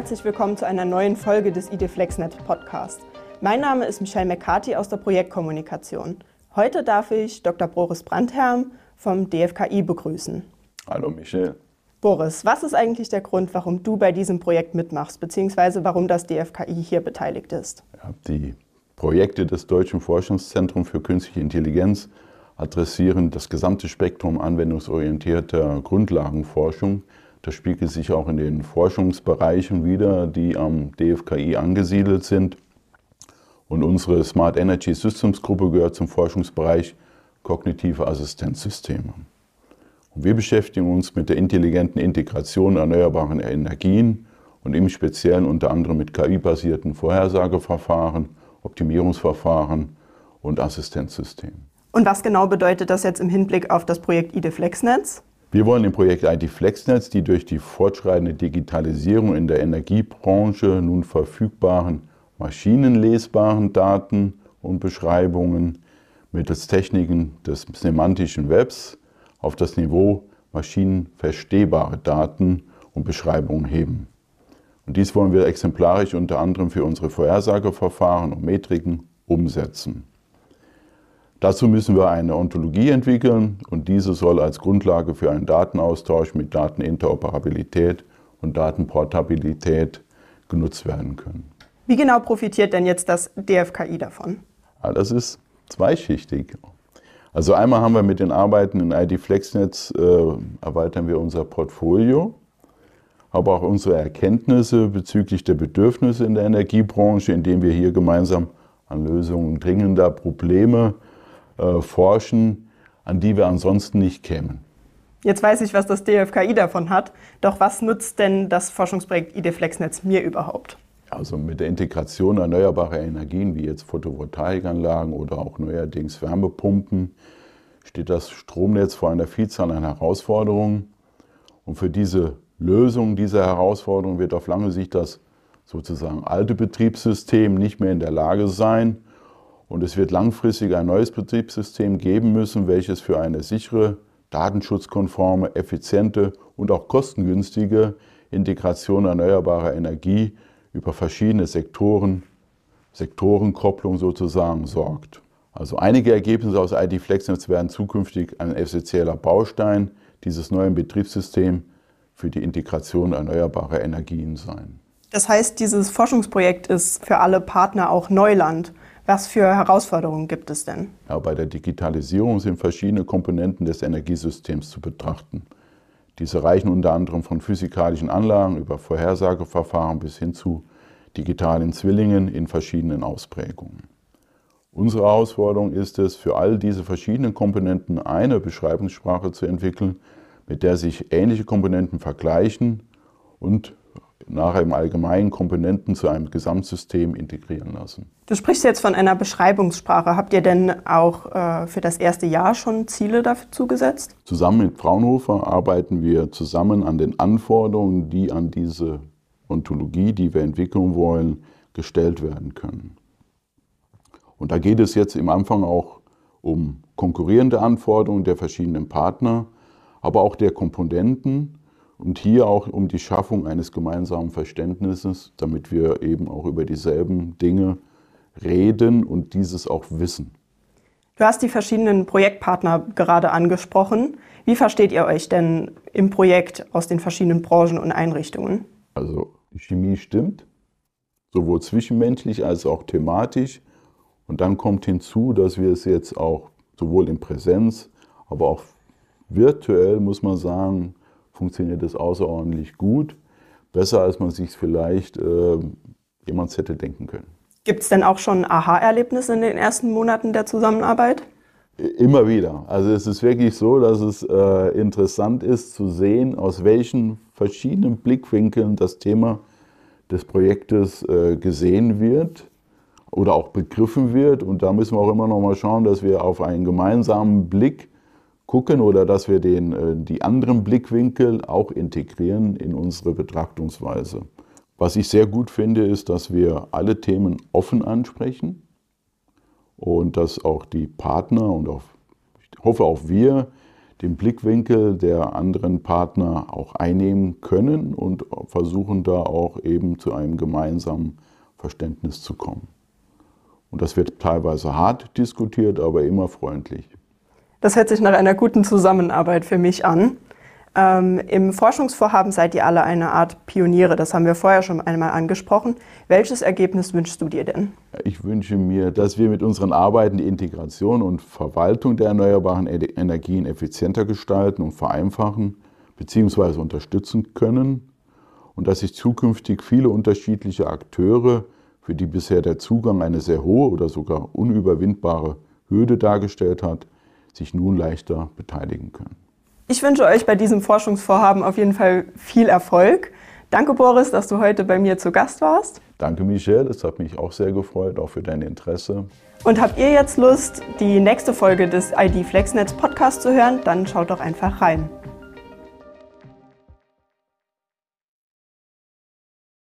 herzlich willkommen zu einer neuen Folge des IDFlexNet Podcast. Mein Name ist Michelle McCarthy aus der Projektkommunikation. Heute darf ich Dr. Boris Brandherm vom DFKI begrüßen. Hallo Michelle. Boris, was ist eigentlich der Grund, warum du bei diesem Projekt mitmachst, beziehungsweise warum das DFKI hier beteiligt ist? Die Projekte des Deutschen Forschungszentrums für Künstliche Intelligenz adressieren das gesamte Spektrum anwendungsorientierter Grundlagenforschung das spiegelt sich auch in den Forschungsbereichen wieder, die am DFKI angesiedelt sind. Und unsere Smart Energy Systems Gruppe gehört zum Forschungsbereich kognitive Assistenzsysteme. Und wir beschäftigen uns mit der intelligenten Integration erneuerbarer Energien und im Speziellen unter anderem mit KI-basierten Vorhersageverfahren, Optimierungsverfahren und Assistenzsystemen. Und was genau bedeutet das jetzt im Hinblick auf das Projekt IDE-Flexnetz? Wir wollen im Projekt IT FlexNetz die durch die fortschreitende Digitalisierung in der Energiebranche nun verfügbaren maschinenlesbaren Daten und Beschreibungen mittels Techniken des semantischen Webs auf das Niveau maschinenverstehbare Daten und Beschreibungen heben. Und dies wollen wir exemplarisch unter anderem für unsere Vorhersageverfahren und Metriken umsetzen. Dazu müssen wir eine Ontologie entwickeln und diese soll als Grundlage für einen Datenaustausch mit Dateninteroperabilität und Datenportabilität genutzt werden können. Wie genau profitiert denn jetzt das DFKI davon? Ja, das ist zweischichtig. Also einmal haben wir mit den Arbeiten in ID FlexNetz äh, erweitern wir unser Portfolio, aber auch unsere Erkenntnisse bezüglich der Bedürfnisse in der Energiebranche, indem wir hier gemeinsam an Lösungen dringender Probleme äh, forschen, an die wir ansonsten nicht kämen. Jetzt weiß ich, was das DFKI davon hat. Doch was nutzt denn das Forschungsprojekt IDFlexnetz mir überhaupt? Also mit der Integration erneuerbarer Energien wie jetzt Photovoltaikanlagen oder auch neuerdings Wärmepumpen steht das Stromnetz vor einer Vielzahl an Herausforderungen. Und für diese Lösung dieser Herausforderungen wird auf lange Sicht das sozusagen alte Betriebssystem nicht mehr in der Lage sein, und es wird langfristig ein neues Betriebssystem geben müssen, welches für eine sichere, datenschutzkonforme, effiziente und auch kostengünstige Integration erneuerbarer Energie über verschiedene Sektoren, Sektorenkopplung sozusagen sorgt. Also einige Ergebnisse aus ID FlexNetz werden zukünftig ein essentieller Baustein dieses neuen Betriebssystems für die Integration erneuerbarer Energien sein. Das heißt, dieses Forschungsprojekt ist für alle Partner auch Neuland. Was für Herausforderungen gibt es denn? Ja, bei der Digitalisierung sind verschiedene Komponenten des Energiesystems zu betrachten. Diese reichen unter anderem von physikalischen Anlagen über Vorhersageverfahren bis hin zu digitalen Zwillingen in verschiedenen Ausprägungen. Unsere Herausforderung ist es, für all diese verschiedenen Komponenten eine Beschreibungssprache zu entwickeln, mit der sich ähnliche Komponenten vergleichen und nachher im Allgemeinen Komponenten zu einem Gesamtsystem integrieren lassen. Du sprichst jetzt von einer Beschreibungssprache. Habt ihr denn auch äh, für das erste Jahr schon Ziele dafür zugesetzt? Zusammen mit Fraunhofer arbeiten wir zusammen an den Anforderungen, die an diese Ontologie, die wir entwickeln wollen, gestellt werden können. Und da geht es jetzt im Anfang auch um konkurrierende Anforderungen der verschiedenen Partner, aber auch der Komponenten und hier auch um die Schaffung eines gemeinsamen Verständnisses, damit wir eben auch über dieselben Dinge reden und dieses auch wissen. Du hast die verschiedenen Projektpartner gerade angesprochen. Wie versteht ihr euch denn im Projekt aus den verschiedenen Branchen und Einrichtungen? Also Chemie stimmt, sowohl zwischenmenschlich als auch thematisch. Und dann kommt hinzu, dass wir es jetzt auch sowohl in Präsenz, aber auch virtuell, muss man sagen, funktioniert das außerordentlich gut. Besser, als man sich vielleicht äh, jemand hätte denken können. Gibt es denn auch schon Aha-Erlebnisse in den ersten Monaten der Zusammenarbeit? Immer wieder. Also es ist wirklich so, dass es äh, interessant ist zu sehen, aus welchen verschiedenen Blickwinkeln das Thema des Projektes äh, gesehen wird oder auch begriffen wird. Und da müssen wir auch immer noch mal schauen, dass wir auf einen gemeinsamen Blick gucken oder dass wir den, äh, die anderen Blickwinkel auch integrieren in unsere Betrachtungsweise. Was ich sehr gut finde, ist, dass wir alle Themen offen ansprechen und dass auch die Partner und auch, ich hoffe auch wir den Blickwinkel der anderen Partner auch einnehmen können und versuchen da auch eben zu einem gemeinsamen Verständnis zu kommen. Und das wird teilweise hart diskutiert, aber immer freundlich. Das hört sich nach einer guten Zusammenarbeit für mich an. Ähm, Im Forschungsvorhaben seid ihr alle eine Art Pioniere, das haben wir vorher schon einmal angesprochen. Welches Ergebnis wünschst du dir denn? Ich wünsche mir, dass wir mit unseren Arbeiten die Integration und Verwaltung der erneuerbaren Energien effizienter gestalten und vereinfachen bzw. unterstützen können und dass sich zukünftig viele unterschiedliche Akteure, für die bisher der Zugang eine sehr hohe oder sogar unüberwindbare Hürde dargestellt hat, sich nun leichter beteiligen können. Ich wünsche euch bei diesem Forschungsvorhaben auf jeden Fall viel Erfolg. Danke, Boris, dass du heute bei mir zu Gast warst. Danke, Michelle. Es hat mich auch sehr gefreut, auch für dein Interesse. Und habt ihr jetzt Lust, die nächste Folge des ID FlexNetz Podcast zu hören? Dann schaut doch einfach rein.